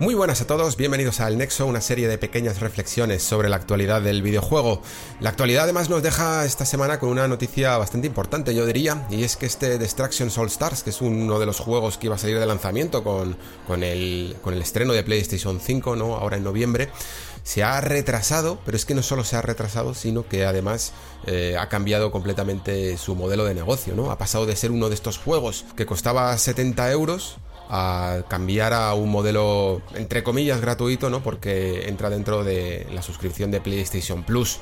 Muy buenas a todos, bienvenidos al Nexo, una serie de pequeñas reflexiones sobre la actualidad del videojuego. La actualidad además nos deja esta semana con una noticia bastante importante, yo diría, y es que este Destruction Soul Stars, que es uno de los juegos que iba a salir de lanzamiento con, con, el, con el estreno de PlayStation 5, ¿no? Ahora en noviembre, se ha retrasado, pero es que no solo se ha retrasado, sino que además eh, ha cambiado completamente su modelo de negocio, ¿no? Ha pasado de ser uno de estos juegos que costaba 70 euros a cambiar a un modelo entre comillas gratuito, ¿no? Porque entra dentro de la suscripción de PlayStation Plus.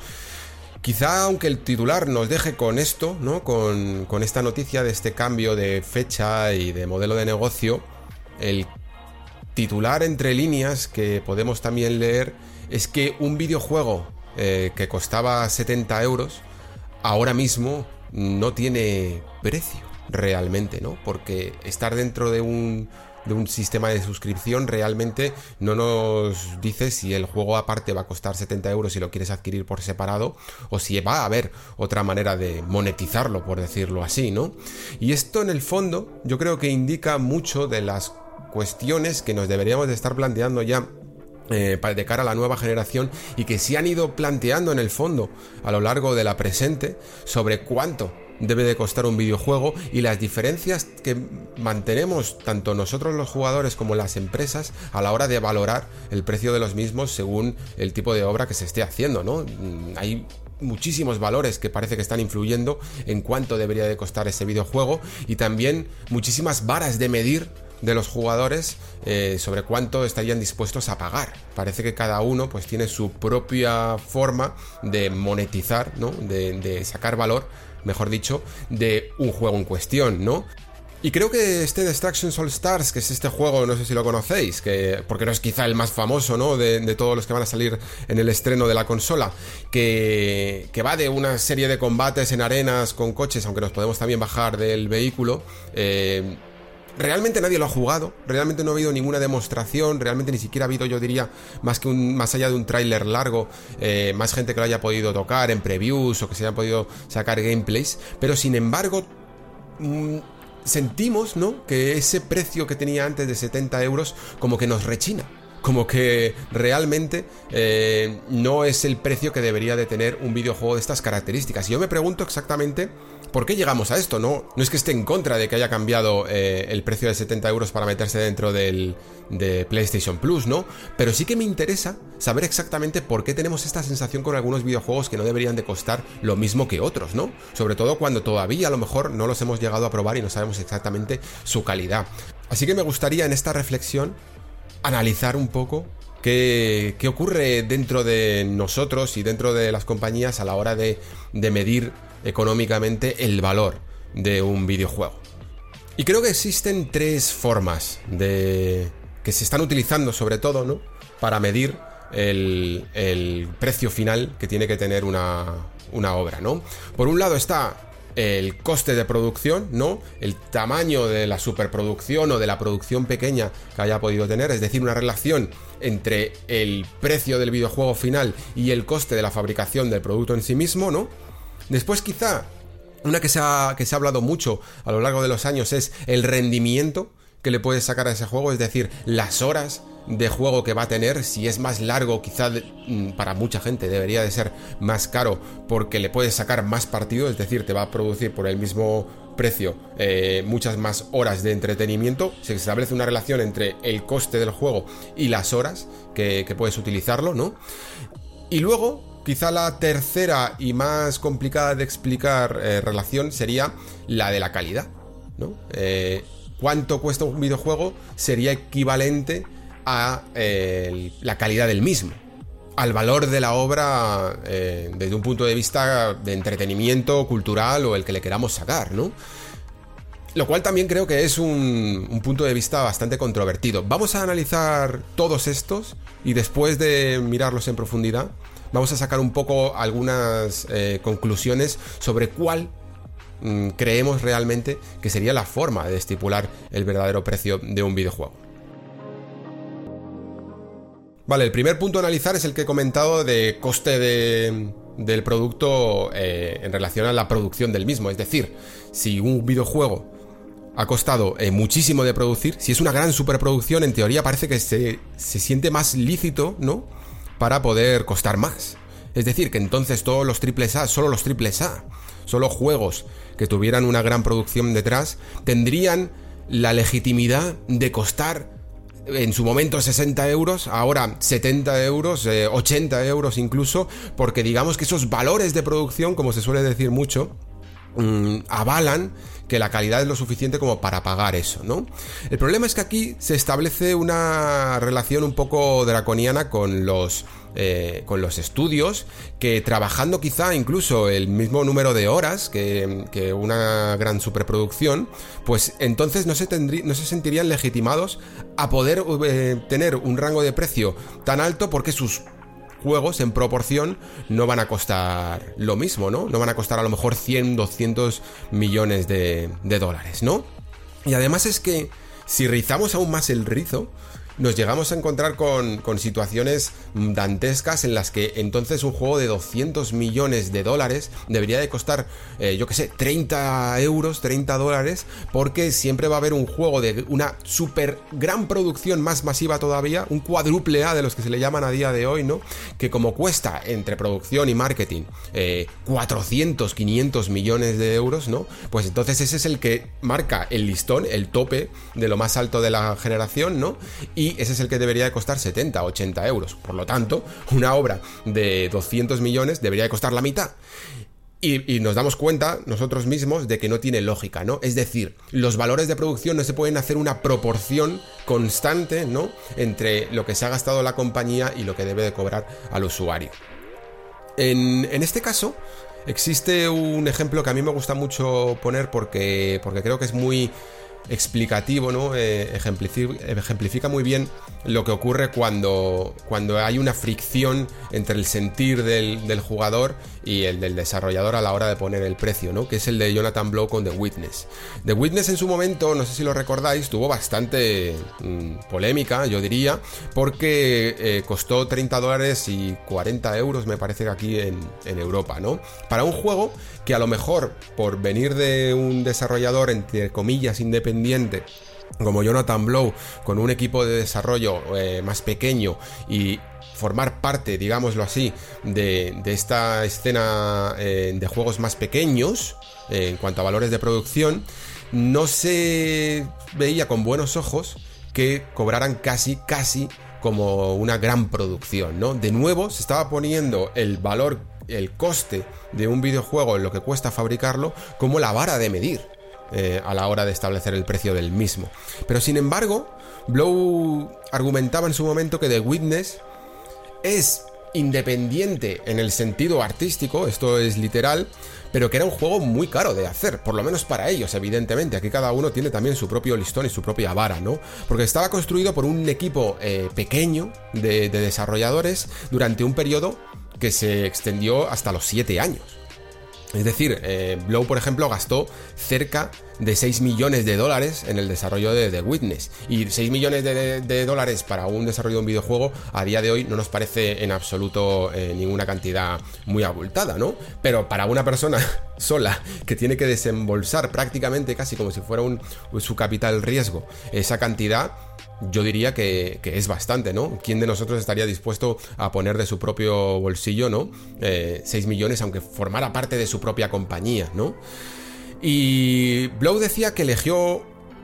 Quizá aunque el titular nos deje con esto, ¿no? Con, esta noticia de este cambio de fecha y de modelo de negocio, el titular entre líneas que podemos también leer es que un videojuego eh, que costaba 70 euros ahora mismo no tiene precio realmente, ¿no? Porque estar dentro de un, de un sistema de suscripción realmente no nos dice si el juego aparte va a costar 70 euros si lo quieres adquirir por separado o si va a haber otra manera de monetizarlo, por decirlo así, ¿no? Y esto en el fondo yo creo que indica mucho de las cuestiones que nos deberíamos de estar planteando ya eh, de cara a la nueva generación y que se han ido planteando en el fondo a lo largo de la presente sobre cuánto debe de costar un videojuego y las diferencias que mantenemos tanto nosotros los jugadores como las empresas a la hora de valorar el precio de los mismos según el tipo de obra que se esté haciendo, ¿no? Mm, hay muchísimos valores que parece que están influyendo en cuánto debería de costar ese videojuego y también muchísimas varas de medir de los jugadores eh, sobre cuánto estarían dispuestos a pagar. Parece que cada uno pues tiene su propia forma de monetizar, ¿no? De, de sacar valor mejor dicho, de un juego en cuestión, ¿no? Y creo que este Destruction All Stars, que es este juego, no sé si lo conocéis, que, porque no es quizá el más famoso, ¿no? De, todos los que van a salir en el estreno de la consola, que, que, va de una serie de combates en arenas con coches, aunque nos podemos también bajar del vehículo. Eh, realmente nadie lo ha jugado, realmente no ha habido ninguna demostración, realmente ni siquiera ha habido, yo diría, más que un, más allá de un tráiler largo, eh, más gente que lo haya podido tocar en previews o que se haya podido sacar gameplays, pero sin embargo, mm, sentimos, ¿no? Que ese precio que tenía antes de 70 euros como que nos rechina como que realmente eh, no es el precio que debería de tener un videojuego de estas características. Y yo me pregunto exactamente por qué llegamos a esto, ¿no? No es que esté en contra de que haya cambiado eh, el precio de 70 euros para meterse dentro del, de PlayStation Plus, ¿no? Pero sí que me interesa saber exactamente por qué tenemos esta sensación con algunos videojuegos que no deberían de costar lo mismo que otros, ¿no? Sobre todo cuando todavía a lo mejor no los hemos llegado a probar y no sabemos exactamente su calidad. Así que me gustaría en esta reflexión analizar un poco qué, ocurre dentro de nosotros y dentro de las compañías a la hora de medir económicamente el valor de un videojuego. Y creo que existen tres formas de que se están utilizando sobre todo, ¿no? Para medir el, el precio final que tiene que tener una, una obra, ¿no? Por un lado está el coste de producción, ¿no? El tamaño de la superproducción o de la producción pequeña que haya podido tener, es decir, una relación entre el precio del videojuego final y el coste de la fabricación del producto en sí mismo, ¿no? Después quizá una que se ha, que se ha hablado mucho a lo largo de los años es el rendimiento que le puedes sacar a ese juego, es decir, las horas de juego que va a tener, si es más largo, quizá mm, para mucha gente debería de ser más caro porque le puedes sacar más partido, es decir, te va a producir por el mismo precio eh, muchas más horas de entretenimiento, se establece una relación entre el coste del juego y las horas que, puedes utilizarlo, ¿no? Y luego, quizá la tercera y más complicada de explicar eh, relación sería la de la calidad, ¿no? Eh, ¿Cuánto cuesta un videojuego? Sería equivalente a eh, la calidad del mismo, al valor de la obra desde un punto de vista de entretenimiento cultural o el que le queramos sacar, ¿no? Lo cual también creo que es un, punto de vista bastante controvertido. Vamos a analizar todos estos y después de mirarlos en profundidad, vamos a sacar un poco algunas eh, conclusiones sobre cuál mm, creemos realmente que sería la forma de estipular el verdadero precio de un videojuego. Vale, el primer punto a analizar es el que he comentado de coste del producto eh, en relación a la producción del mismo. Es decir, si un videojuego ha costado eh, muchísimo de producir. Si es una gran superproducción, en teoría parece que se, siente más lícito, ¿no? Para poder costar más. Es decir, que entonces todos los triples A, solo los triples A, solo juegos que tuvieran una gran producción detrás, tendrían la legitimidad de costar en su momento 60 euros, ahora 70 euros, 80 eh, euros incluso, porque digamos que esos valores de producción, como se suele decir mucho, mm, avalan que la calidad es lo suficiente como para pagar eso, ¿no? El problema es que aquí se establece una relación un poco draconiana con los eh, con los estudios, que trabajando quizá incluso el mismo número de horas que, una gran superproducción, pues entonces no se, no se sentirían legitimados a poder eh, tener un rango de precio tan alto porque sus juegos en proporción no van a costar lo mismo, ¿no? No van a costar a lo mejor 100, 200 millones de, de dólares, ¿no? Y además es que si rizamos aún más el rizo, nos llegamos a encontrar con, situaciones dantescas en las que entonces un juego de 200 millones de dólares debería de costar, eh, yo que sé, 30 euros, 30 dólares, porque siempre va a haber un juego de una super gran producción más masiva todavía, un cuádruple A de los que se le llaman a día de hoy, ¿no? Que como cuesta entre producción y marketing 400, eh, 500 millones de euros, ¿no? Pues entonces ese es el que marca el listón, el tope de lo más alto de la generación, ¿no? Y ese es el que debería de costar 70, 80 euros. Por lo tanto, una obra de 200 millones debería de costar la mitad. Y, nos damos cuenta nosotros mismos de que no tiene lógica, ¿no? Es decir, los valores de producción no se pueden hacer una proporción constante, ¿no? Entre lo que se ha gastado la compañía y lo que debe de cobrar al usuario. En, en este caso, existe un ejemplo que a mí me gusta mucho poner porque, porque creo que es muy explicativo, ¿no? Eh, ejemplifica, muy bien lo que ocurre cuando, cuando hay una fricción entre el sentir del, jugador y el del desarrollador a la hora de poner el precio, ¿no? Que es el de Jonathan Blow con The Witness. The Witness en su momento, no sé si lo recordáis, tuvo bastante mm, polémica, yo diría, porque eh, costó 30 dólares y 40 euros, me parece que aquí en, en Europa, ¿no? Para un juego que a lo mejor por venir de un desarrollador entre comillas independiente como Jonathan Blow, con un equipo de desarrollo eh, más pequeño y formar parte, digámoslo así, de, esta escena eh, de juegos más pequeños eh, en cuanto a valores de producción, no se veía con buenos ojos que cobraran casi, casi como una gran producción, ¿no? De nuevo se estaba poniendo el valor el coste de un videojuego en lo que cuesta fabricarlo como la vara de medir eh, a la hora de establecer el precio del mismo. Pero sin embargo, Blow argumentaba en su momento que The Witness es independiente en el sentido artístico, esto es literal, pero que era un juego muy caro de hacer, por lo menos para ellos, evidentemente. Aquí cada uno tiene también su propio listón y su propia vara, ¿no? Porque estaba construido por un equipo eh, pequeño de desarrolladores durante un periodo que se extendió hasta los 7 años. Es decir, eh, Blow, por ejemplo, gastó cerca de 6 millones de dólares en el desarrollo de The Witness. Y 6 millones de, dólares para un desarrollo de un videojuego a día de hoy no nos parece en absoluto eh, ninguna cantidad muy abultada, ¿no? Pero para una persona sola que tiene que desembolsar prácticamente casi como si fuera su capital riesgo esa cantidad, yo diría que, es bastante, ¿no? ¿Quién de nosotros estaría dispuesto a poner de su propio bolsillo, ¿no? 6 eh, millones, aunque formara parte de su propia compañía, ¿no? Y Blow decía que eligió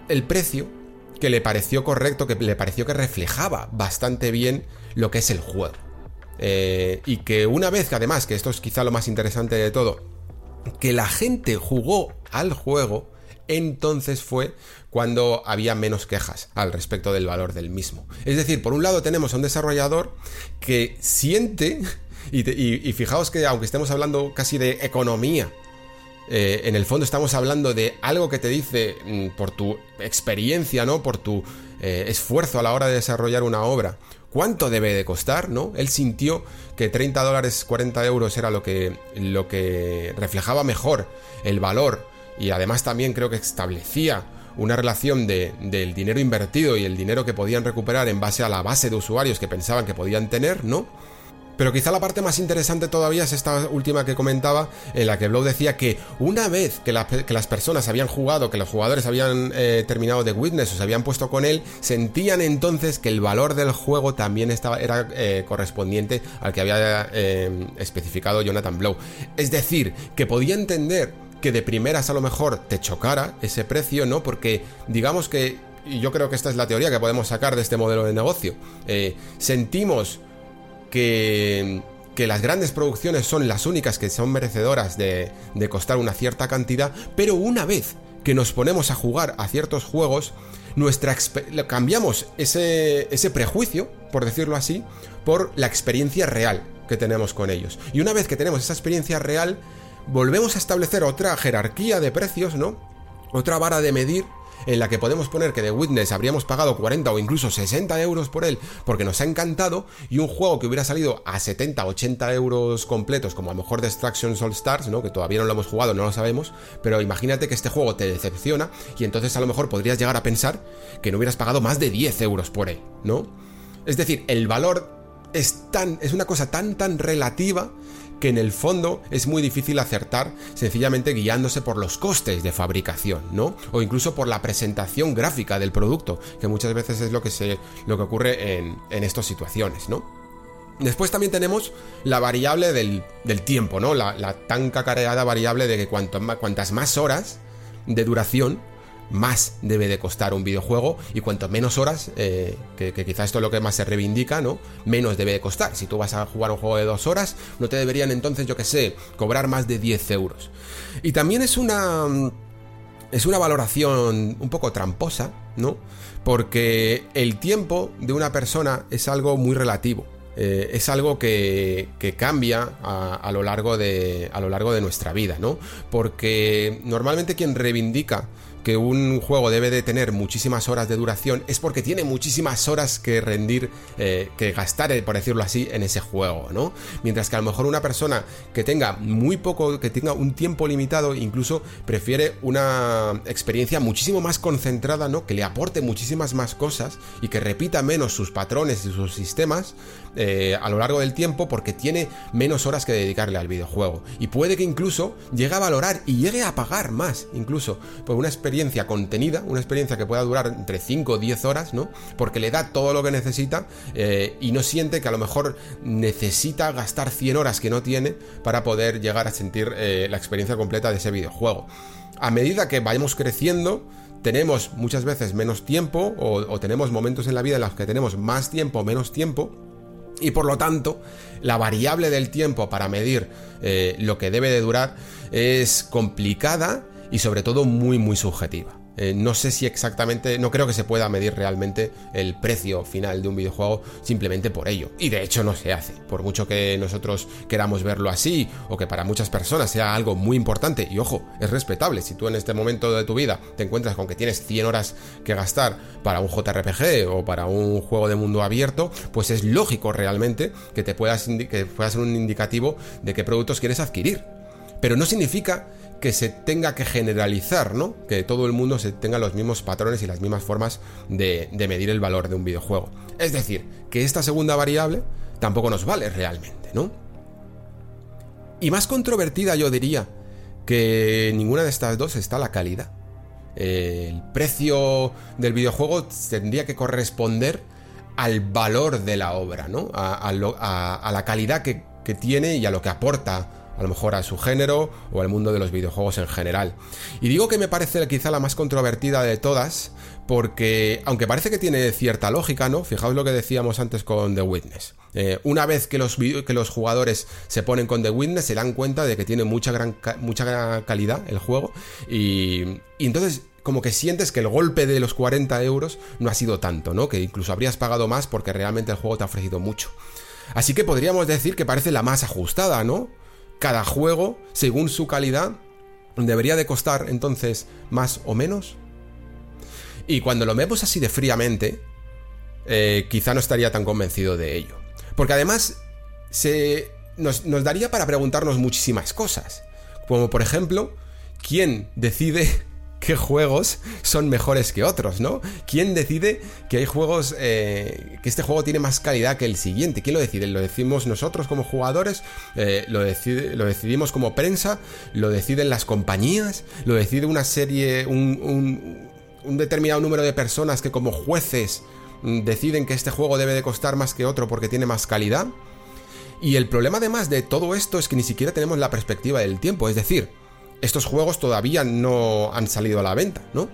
el precio que le pareció correcto, que le pareció que reflejaba bastante bien lo que es el juego. Eh, y que una vez que además, que esto es quizá lo más interesante de todo, que la gente jugó al juego, entonces fue cuando había menos quejas al respecto del valor del mismo. Es decir, por un lado tenemos a un desarrollador que siente, y, fijaos que aunque estemos hablando casi de economía, eh, en el fondo estamos hablando de algo que te dice mm, por tu experiencia, ¿no? Por tu eh, esfuerzo a la hora de desarrollar una obra. ¿Cuánto debe de costar, no? Él sintió que 30 dólares, 40 euros era lo que, lo que reflejaba mejor el valor y además también creo que establecía una relación de, del dinero invertido y el dinero que podían recuperar en base a la base de usuarios que pensaban que podían tener, ¿no? Pero quizá la parte más interesante todavía es esta última que comentaba, en la que Blow decía que una vez que, las personas habían jugado, que los jugadores habían eh, terminado de Witness o se habían puesto con él, sentían entonces que el valor del juego también estaba, era eh, correspondiente al que había eh, especificado Jonathan Blow. Es decir, que podía entender que de primeras a lo mejor te chocara ese precio, ¿no? Porque digamos que, y yo creo que esta es la teoría que podemos sacar de este modelo de negocio, sentimos que, las grandes producciones son las únicas que son merecedoras de, costar una cierta cantidad, pero una vez que nos ponemos a jugar a ciertos juegos, nuestra cambiamos ese, ese prejuicio, por decirlo así, por la experiencia real que tenemos con ellos. Y una vez que tenemos esa experiencia real, volvemos a establecer otra jerarquía de precios, ¿no? Otra vara de medir en la que podemos poner que de Witness habríamos pagado 40 o incluso 60 euros por él porque nos ha encantado y un juego que hubiera salido a 70, 80 euros completos como a lo mejor Destruction All Stars, ¿no? que todavía no lo hemos jugado, no lo sabemos, pero imagínate que este juego te decepciona y entonces a lo mejor podrías llegar a pensar que no hubieras pagado más de 10 euros por él, ¿no? Es decir, el valor es tan, es una cosa tan tan relativa que en el fondo es muy difícil acertar sencillamente guiándose por los costes de fabricación, ¿no? O incluso por la presentación gráfica del producto, que muchas veces es lo que, se, lo que ocurre en, estas situaciones, ¿no? Después también tenemos la variable del, tiempo, ¿no? La, tan cacareada variable de que cuantas más horas de duración más debe de costar un videojuego y cuanto menos horas, eh, que, quizás esto es lo que más se reivindica, ¿no? Menos debe de costar. Si tú vas a jugar un juego de dos horas, no te deberían entonces, yo que sé, cobrar más de 10 euros. Y también es una... Es una valoración un poco tramposa, ¿no? Porque el tiempo de una persona es algo muy relativo. Eh, es algo que, cambia a, lo largo de, a lo largo de nuestra vida, ¿no? Porque normalmente quien reivindica que un juego debe de tener muchísimas horas de duración es porque tiene muchísimas horas que rendir, eh, que gastar, eh, por decirlo así, en ese juego, ¿no? Mientras que a lo mejor una persona que tenga muy poco, que tenga un tiempo limitado, incluso prefiere una experiencia muchísimo más concentrada, ¿no? Que le aporte muchísimas más cosas y que repita menos sus patrones y sus sistemas eh, a lo largo del tiempo porque tiene menos horas que dedicarle al videojuego. Y puede que incluso llegue a valorar y llegue a pagar más, incluso, por una experiencia contenida, una experiencia que pueda durar entre 5 o 10 horas, ¿no? Porque le da todo lo que necesita eh, y no siente que a lo mejor necesita gastar 100 horas que no tiene para poder llegar a sentir eh, la experiencia completa de ese videojuego. A medida que vayamos creciendo, tenemos muchas veces menos tiempo o, tenemos momentos en la vida en los que tenemos más tiempo o menos tiempo. Y por lo tanto, la variable del tiempo para medir eh, lo que debe de durar es complicada y sobre todo muy muy subjetiva. Eh, no sé si exactamente, no creo que se pueda medir realmente el precio final de un videojuego simplemente por ello. Y de hecho no se hace, por mucho que nosotros queramos verlo así o que para muchas personas sea algo muy importante. Y ojo, es respetable. Si tú en este momento de tu vida te encuentras con que tienes 100 horas que gastar para un JRPG o para un juego de mundo abierto, pues es lógico realmente que te puedas, que pueda ser un indicativo de qué productos quieres adquirir. Pero no significa que se tenga que generalizar, ¿no? Que todo el mundo se tenga los mismos patrones y las mismas formas de, medir el valor de un videojuego. Es decir, que esta segunda variable tampoco nos vale realmente, ¿no? Y más controvertida yo diría que ninguna de estas dos está la calidad. El precio del videojuego tendría que corresponder al valor de la obra, ¿no? A, la calidad que, que tiene y a lo que aporta a lo mejor a su género o al mundo de los videojuegos en general. Y digo que me parece quizá la más controvertida de todas, porque aunque parece que tiene cierta lógica, ¿no? Fijaos lo que decíamos antes con The Witness. Eh, una vez que los, que los jugadores se ponen con The Witness, se dan cuenta de que tiene mucha gran, mucha calidad el juego y, y entonces como que sientes que el golpe de los 40 euros no ha sido tanto, ¿no? Que incluso habrías pagado más porque realmente el juego te ha ofrecido mucho. Así que podríamos decir que parece la más ajustada, ¿no? Cada juego, según su calidad, debería de costar entonces más o menos. Y cuando lo vemos así de fríamente, eh, quizá no estaría tan convencido de ello. Porque además se, nos, nos daría para preguntarnos muchísimas cosas. Como por ejemplo, ¿quién decide qué juegos son mejores que otros, ¿no? ¿Quién decide que hay juegos, eh, que este juego tiene más calidad que el siguiente? ¿Quién lo decide? ¿Lo decimos nosotros como jugadores? Eh, ¿lo, ¿Lo decidimos como prensa? ¿Lo deciden las compañías? ¿Lo decide una serie, un, un determinado número de personas que como jueces mm, deciden que este juego debe de costar más que otro porque tiene más calidad? Y el problema además de todo esto es que ni siquiera tenemos la perspectiva del tiempo, es decir, estos juegos todavía no han salido a la venta, ¿no?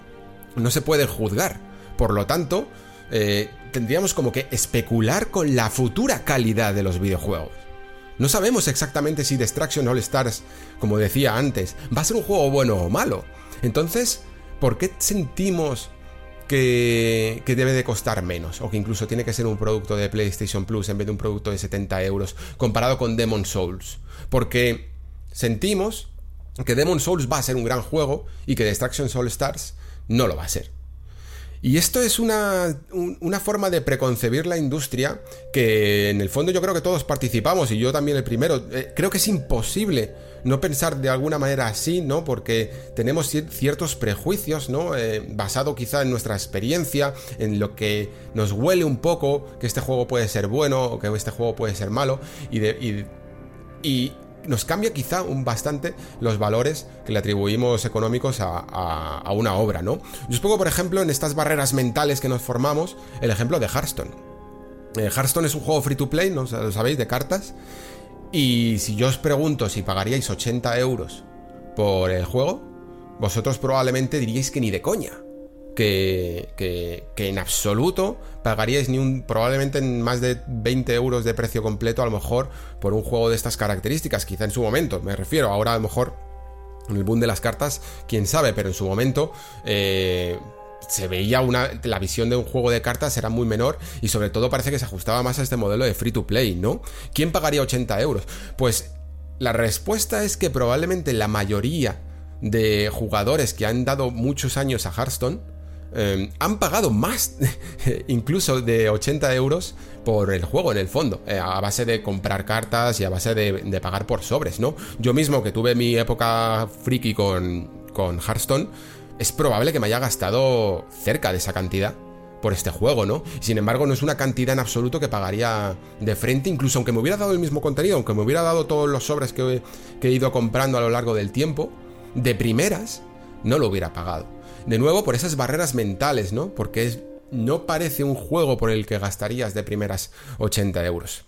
No se puede juzgar. Por lo tanto, eh, tendríamos como que especular con la futura calidad de los videojuegos. No sabemos exactamente si Destruction All Stars, como decía antes, va a ser un juego bueno o malo. Entonces, ¿por qué sentimos que, que, debe de costar menos? O que incluso tiene que ser un producto de PlayStation Plus en vez de un producto de 70 euros, comparado con Demon Souls. Porque sentimos que Demon Souls va a ser un gran juego y que Destruction Soul Stars no lo va a ser. Y esto es una, una, forma de preconcebir la industria que en el fondo yo creo que todos participamos y yo también el primero. Eh, creo que es imposible no pensar de alguna manera así, ¿no? Porque tenemos ciertos prejuicios, ¿no? Eh, basado quizá en nuestra experiencia, en lo que nos huele un poco que este juego puede ser bueno o que este juego puede ser malo y, de, y nos cambia quizá un bastante los valores que le atribuimos económicos a, una obra, ¿no? Yo os pongo, por ejemplo, en estas barreras mentales que nos formamos, el ejemplo de Hearthstone. Eh, Hearthstone es un juego free to play, ¿no? Lo sabéis, de cartas. Y si yo os pregunto si pagaríais 80 euros por el juego, vosotros probablemente diríais que ni de coña que, en absoluto pagaríais ni un, probablemente en más de 20 euros de precio completo a lo mejor por un juego de estas características, quizá en su momento, me refiero, ahora a lo mejor en el boom de las cartas, quién sabe, pero en su momento... Eh, se veía una. La visión de un juego de cartas era muy menor y sobre todo parece que se ajustaba más a este modelo de free to play, ¿no? ¿Quién pagaría 80 euros? Pues la respuesta es que probablemente la mayoría de jugadores que han dado muchos años a Hearthstone Em, han pagado más, incluso de 80 euros por el juego en el fondo, eh, a base de comprar cartas y a base de, pagar por sobres, ¿no? Yo mismo que tuve mi época friki con, con Hearthstone, es probable que me haya gastado cerca de esa cantidad por este juego, ¿no? Sin embargo, no es una cantidad en absoluto que pagaría de frente, incluso aunque me hubiera dado el mismo contenido, aunque me hubiera dado todos los sobres que he ido comprando a lo largo del tiempo, de primeras, no lo hubiera pagado. De nuevo, por esas barreras mentales, ¿no? Porque no parece un juego por el que gastarías de primeras 80 euros.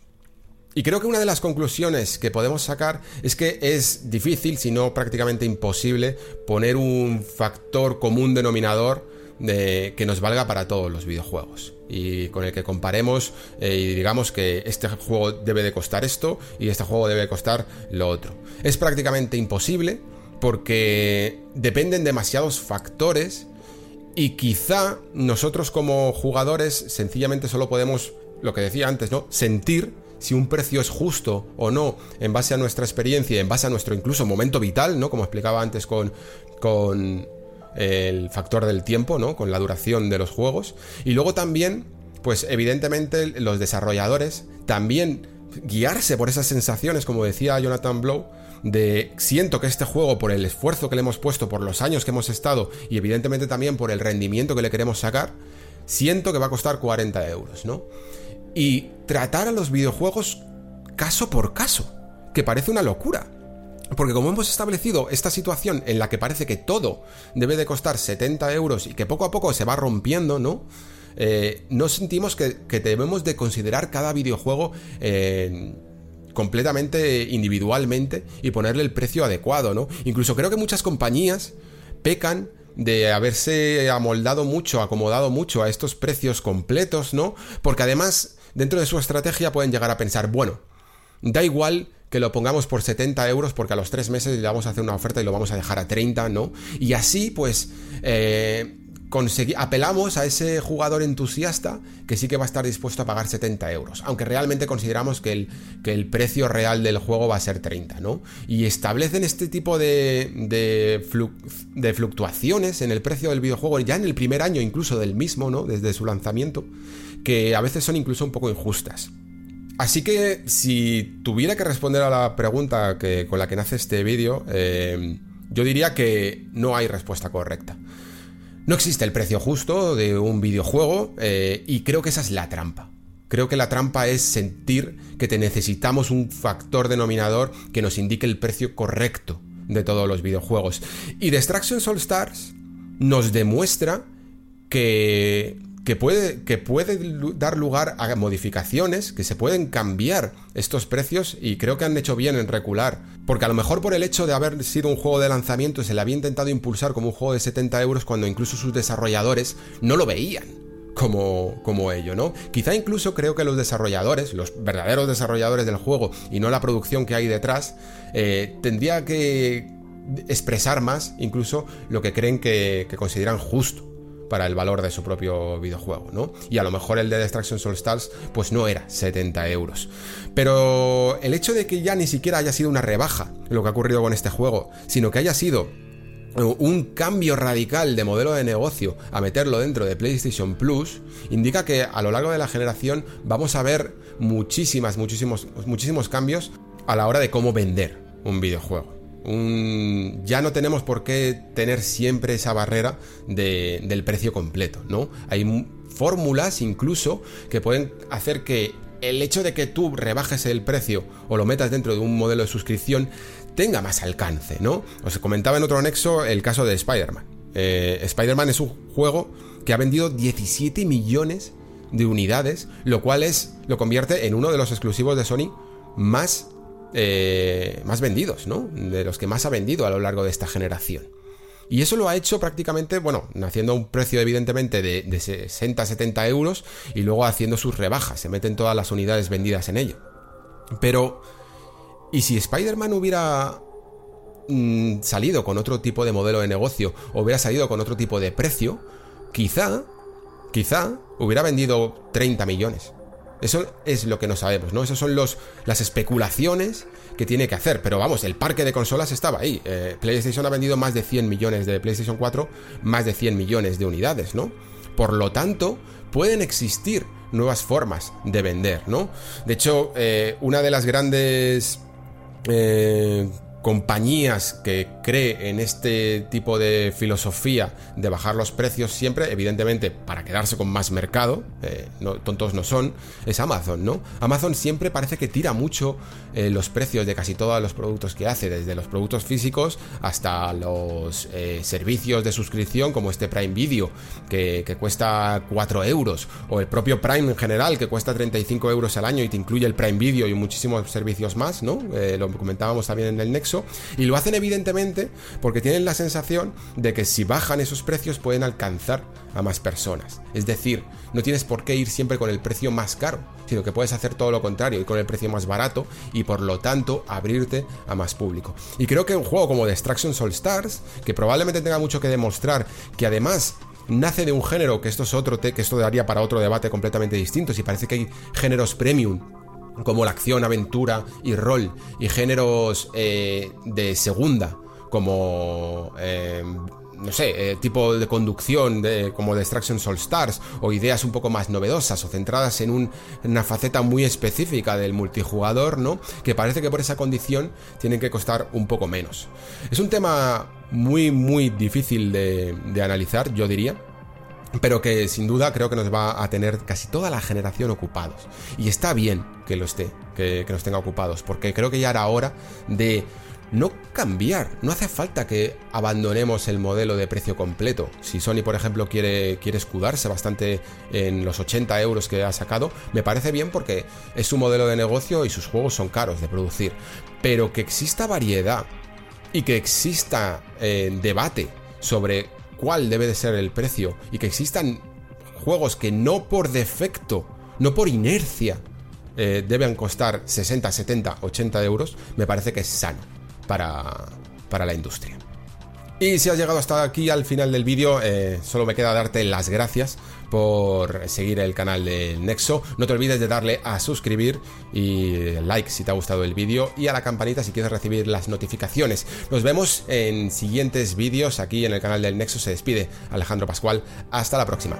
Y creo que una de las conclusiones que podemos sacar es que es difícil, si no prácticamente imposible, poner un factor común denominador de, que nos valga para todos los videojuegos y con el que comparemos eh, y digamos que este juego debe de costar esto y este juego debe costar lo otro. Es prácticamente imposible porque dependen demasiados factores y quizá nosotros como jugadores sencillamente solo podemos, lo que decía antes, ¿no? Sentir si un precio es justo o no en base a nuestra experiencia, en base a nuestro incluso momento vital, ¿no? Como explicaba antes con, con el factor del tiempo, ¿no? Con la duración de los juegos. Y luego también, pues evidentemente los desarrolladores también guiarse por esas sensaciones, como decía Jonathan Blow, de siento que este juego, por el esfuerzo que le hemos puesto, por los años que hemos estado y evidentemente también por el rendimiento que le queremos sacar, siento que va a costar 40 euros, ¿no? Y tratar a los videojuegos caso por caso, que parece una locura. Porque como hemos establecido esta situación en la que parece que todo debe de costar 70 euros y que poco a poco se va rompiendo, ¿no? Eh, no sentimos que, debemos de considerar cada videojuego eh, completamente individualmente y ponerle el precio adecuado, ¿no? Incluso creo que muchas compañías pecan de haberse amoldado mucho, acomodado mucho a estos precios completos, ¿no? Porque además, dentro de su estrategia pueden llegar a pensar, bueno, da igual que lo pongamos por 70 euros porque a los 3 meses le vamos a hacer una oferta y lo vamos a dejar a 30, ¿no? Y así, pues, eh, apelamos a ese jugador entusiasta que sí que va a estar dispuesto a pagar 70 euros, aunque realmente consideramos que el, que el precio real del juego va a ser 30, ¿no? Y establecen este tipo de, de, fluctuaciones en el precio del videojuego ya en el primer año incluso del mismo, ¿no? Desde su lanzamiento, que a veces son incluso un poco injustas. Así que si tuviera que responder a la pregunta que, con la que nace este vídeo, eh, yo diría que no hay respuesta correcta. No existe el precio justo de un videojuego eh, y creo que esa es la trampa. Creo que la trampa es sentir que te necesitamos un factor denominador que nos indique el precio correcto de todos los videojuegos. Y Destruction Soul Stars nos demuestra que que puede, que puede dar lugar a modificaciones, que se pueden cambiar estos precios y creo que han hecho bien en recular. Porque a lo mejor por el hecho de haber sido un juego de lanzamiento se le había intentado impulsar como un juego de 70 euros cuando incluso sus desarrolladores no lo veían como, como ello, ¿no? Quizá incluso creo que los desarrolladores, los verdaderos desarrolladores del juego y no la producción que hay detrás, eh, tendría que expresar más incluso lo que creen que consideran justo para el valor de su propio videojuego, ¿no? Y a lo mejor el de Destruction Soul Stars pues no era 70 euros. Pero el hecho de que ya ni siquiera haya sido una rebaja lo que ha ocurrido con este juego, sino que haya sido un cambio radical de modelo de negocio a meterlo dentro de PlayStation Plus indica que a lo largo de la generación vamos a ver muchísimas, muchísimos, muchísimos cambios a la hora de cómo vender un videojuego ya no tenemos por qué tener siempre esa barrera del precio completo, ¿no? Hay fórmulas incluso que pueden hacer que el hecho de que tú rebajes el precio o lo metas dentro de un modelo de suscripción tenga más alcance, ¿no? Os comentaba en otro anexo el caso de Spider-Man. Eh, Spider-Man es un juego que ha vendido 17 millones de unidades, lo cual es lo convierte en uno de los exclusivos de Sony más eh, más vendidos, ¿no? De los que más ha vendido a lo largo de esta generación. Y eso lo ha hecho prácticamente, bueno, haciendo un precio evidentemente de, 60-70 euros y luego haciendo sus rebajas, se meten todas las unidades vendidas en ello. Pero, ¿y si Spider-Man hubiera mm, salido con otro tipo de modelo de negocio, o hubiera salido con otro tipo de precio, quizá, quizá hubiera vendido 30 millones. Eso es lo que no sabemos, ¿no? Esas son los, las especulaciones que tiene que hacer. Pero vamos, el parque de consolas estaba ahí. Eh, PlayStation ha vendido más de 100 millones de PlayStation 4, más de 100 millones de unidades, ¿no? Por lo tanto, pueden existir nuevas formas de vender, ¿no? De hecho, eh, una de las grandes... Eh, compañías que cree en este tipo de filosofía de bajar los precios siempre, evidentemente para quedarse con más mercado, eh, tontos no son, es Amazon, ¿no? Amazon siempre parece que tira mucho eh, los precios de casi todos los productos que hace, desde los productos físicos hasta los eh, servicios de suscripción como este Prime Video, que, que, cuesta 4 euros, o el propio Prime en general, que cuesta 35 euros al año y te incluye el Prime Video y muchísimos servicios más, ¿no? lo comentábamos también en el Nexo y lo hacen evidentemente porque tienen la sensación de que si bajan esos precios pueden alcanzar a más personas. Es decir, no tienes por qué ir siempre con el precio más caro, sino que puedes hacer todo lo contrario, ir con el precio más barato y por lo tanto abrirte a más público. Y creo que un juego como Destruction Soul Stars, que probablemente tenga mucho que demostrar, que además nace de un género, que esto es otro, que esto daría para otro debate completamente distinto, si parece que hay géneros premium como la acción, aventura y rol, y géneros eh, de segunda, como... Eh, no sé, eh, tipo de conducción de, como Destruction Soul Stars o ideas un poco más novedosas o centradas en una faceta muy específica del multijugador, ¿no? Que parece que por esa condición tienen que costar un poco menos. Es un tema muy, muy difícil de analizar, yo diría pero que sin duda creo que nos va a tener casi toda la generación ocupados. Y está bien que lo esté, que, nos tenga ocupados, porque creo que ya era hora de no cambiar. No hace falta que abandonemos el modelo de precio completo. Si Sony, por ejemplo, quiere, quiere escudarse bastante en los 80 euros que ha sacado, me parece bien porque es su modelo de negocio y sus juegos son caros de producir. Pero que exista variedad y que exista eh, debate sobre cuál debe de ser el precio y que existan juegos que no por defecto, no por inercia, eh, deben costar 60, 70, 80 euros, me parece que es sano para, para la industria. Y si has llegado hasta aquí al final del vídeo, eh, solo me queda darte las gracias por seguir el canal del Nexo. No te olvides de darle a suscribir y like si te ha gustado el vídeo y a la campanita si quieres recibir las notificaciones. Nos vemos en siguientes vídeos aquí en el canal del Nexo. Se despide Alejandro Pascual. Hasta la próxima.